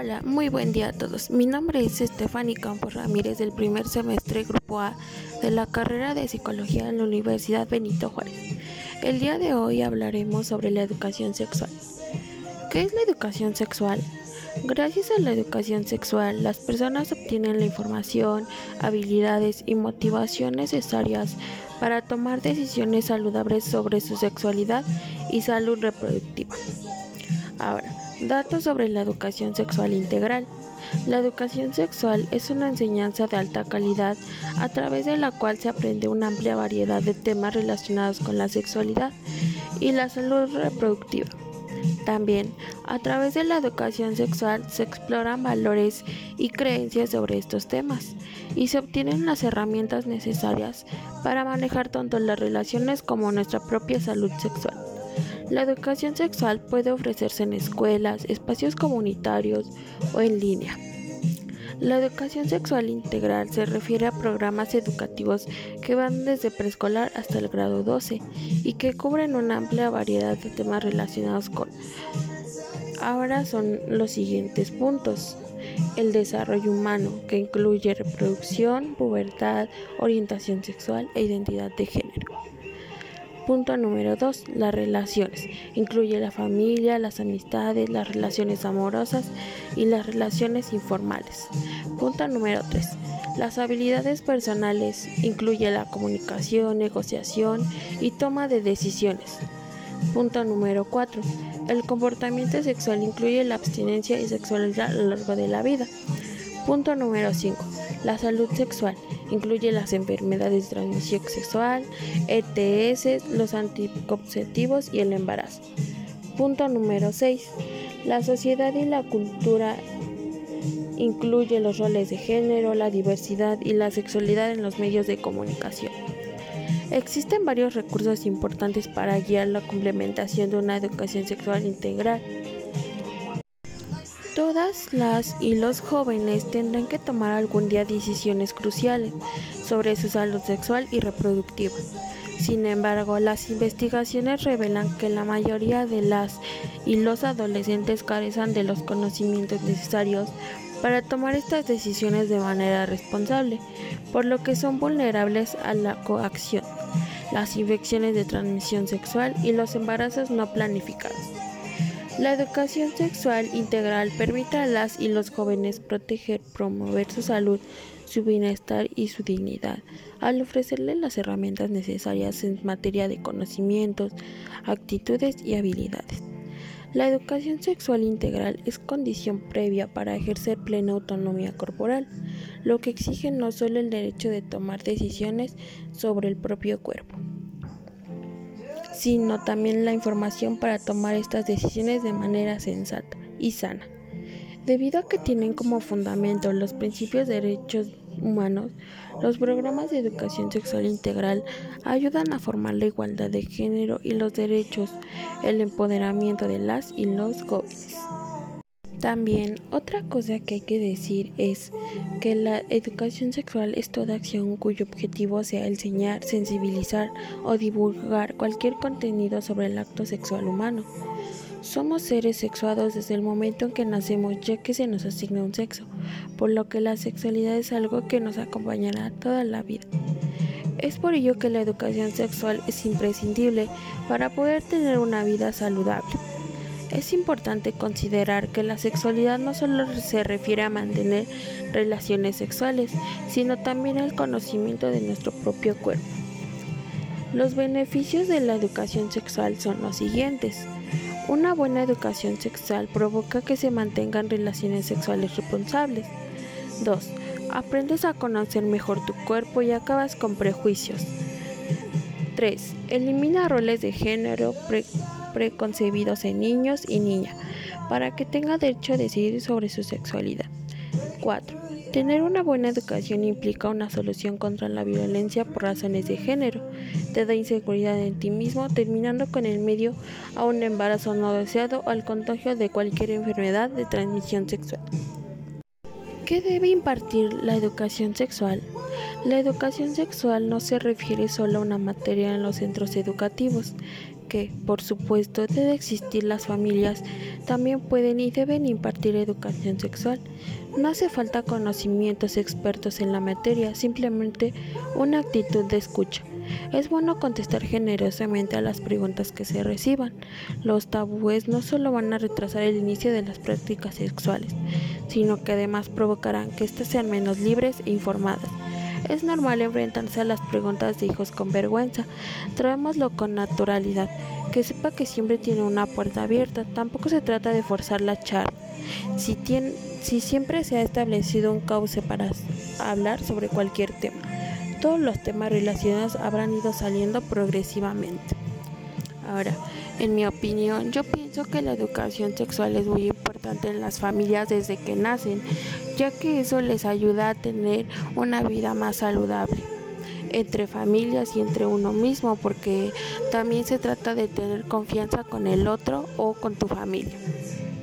Hola, muy buen día a todos. Mi nombre es Estefany Campos Ramírez del primer semestre Grupo A de la carrera de Psicología en la Universidad Benito Juárez. El día de hoy hablaremos sobre la educación sexual. ¿Qué es la educación sexual? Gracias a la educación sexual, las personas obtienen la información, habilidades y motivación necesarias para tomar decisiones saludables sobre su sexualidad y salud reproductiva. Ahora, Datos sobre la educación sexual integral. La educación sexual es una enseñanza de alta calidad a través de la cual se aprende una amplia variedad de temas relacionados con la sexualidad y la salud reproductiva. También, a través de la educación sexual se exploran valores y creencias sobre estos temas y se obtienen las herramientas necesarias para manejar tanto las relaciones como nuestra propia salud sexual. La educación sexual puede ofrecerse en escuelas, espacios comunitarios o en línea. La educación sexual integral se refiere a programas educativos que van desde preescolar hasta el grado 12 y que cubren una amplia variedad de temas relacionados con. Ahora son los siguientes puntos. El desarrollo humano, que incluye reproducción, pubertad, orientación sexual e identidad de género. Punto número 2. Las relaciones. Incluye la familia, las amistades, las relaciones amorosas y las relaciones informales. Punto número 3. Las habilidades personales. Incluye la comunicación, negociación y toma de decisiones. Punto número 4. El comportamiento sexual incluye la abstinencia y sexualidad a lo largo de la vida. Punto número 5. La salud sexual incluye las enfermedades de transmisión sexual, ETS, los anticonceptivos y el embarazo. Punto número 6. La sociedad y la cultura incluye los roles de género, la diversidad y la sexualidad en los medios de comunicación. Existen varios recursos importantes para guiar la complementación de una educación sexual integral. Todas las y los jóvenes tendrán que tomar algún día decisiones cruciales sobre su salud sexual y reproductiva. Sin embargo, las investigaciones revelan que la mayoría de las y los adolescentes carecen de los conocimientos necesarios para tomar estas decisiones de manera responsable, por lo que son vulnerables a la coacción, las infecciones de transmisión sexual y los embarazos no planificados. La educación sexual integral permite a las y los jóvenes proteger, promover su salud, su bienestar y su dignidad, al ofrecerles las herramientas necesarias en materia de conocimientos, actitudes y habilidades. La educación sexual integral es condición previa para ejercer plena autonomía corporal, lo que exige no solo el derecho de tomar decisiones sobre el propio cuerpo, sino también la información para tomar estas decisiones de manera sensata y sana. Debido a que tienen como fundamento los principios de derechos humanos, los programas de educación sexual integral ayudan a formar la igualdad de género y los derechos, el empoderamiento de las y los jóvenes. También otra cosa que hay que decir es que la educación sexual es toda acción cuyo objetivo sea enseñar, sensibilizar o divulgar cualquier contenido sobre el acto sexual humano. Somos seres sexuados desde el momento en que nacemos ya que se nos asigna un sexo, por lo que la sexualidad es algo que nos acompañará toda la vida. Es por ello que la educación sexual es imprescindible para poder tener una vida saludable. Es importante considerar que la sexualidad no solo se refiere a mantener relaciones sexuales, sino también al conocimiento de nuestro propio cuerpo. Los beneficios de la educación sexual son los siguientes. Una buena educación sexual provoca que se mantengan relaciones sexuales responsables. 2. Aprendes a conocer mejor tu cuerpo y acabas con prejuicios. 3. Elimina roles de género, preconcebidos en niños y niñas para que tenga derecho a decidir sobre su sexualidad. 4. Tener una buena educación implica una solución contra la violencia por razones de género. Te da inseguridad en ti mismo, terminando con el medio a un embarazo no deseado o al contagio de cualquier enfermedad de transmisión sexual. ¿Qué debe impartir la educación sexual? La educación sexual no se refiere solo a una materia en los centros educativos, que, por supuesto, debe existir las familias, también pueden y deben impartir educación sexual. No hace falta conocimientos expertos en la materia, simplemente una actitud de escucha. Es bueno contestar generosamente a las preguntas que se reciban. Los tabúes no solo van a retrasar el inicio de las prácticas sexuales, sino que además provocarán que éstas sean menos libres e informadas. Es normal enfrentarse a las preguntas de hijos con vergüenza. Traémoslo con naturalidad. Que sepa que siempre tiene una puerta abierta. Tampoco se trata de forzar la charla. Si, tiene, si siempre se ha establecido un cauce para hablar sobre cualquier tema, todos los temas relacionados habrán ido saliendo progresivamente. Ahora, en mi opinión, yo pienso que la educación sexual es muy en las familias desde que nacen, ya que eso les ayuda a tener una vida más saludable entre familias y entre uno mismo, porque también se trata de tener confianza con el otro o con tu familia.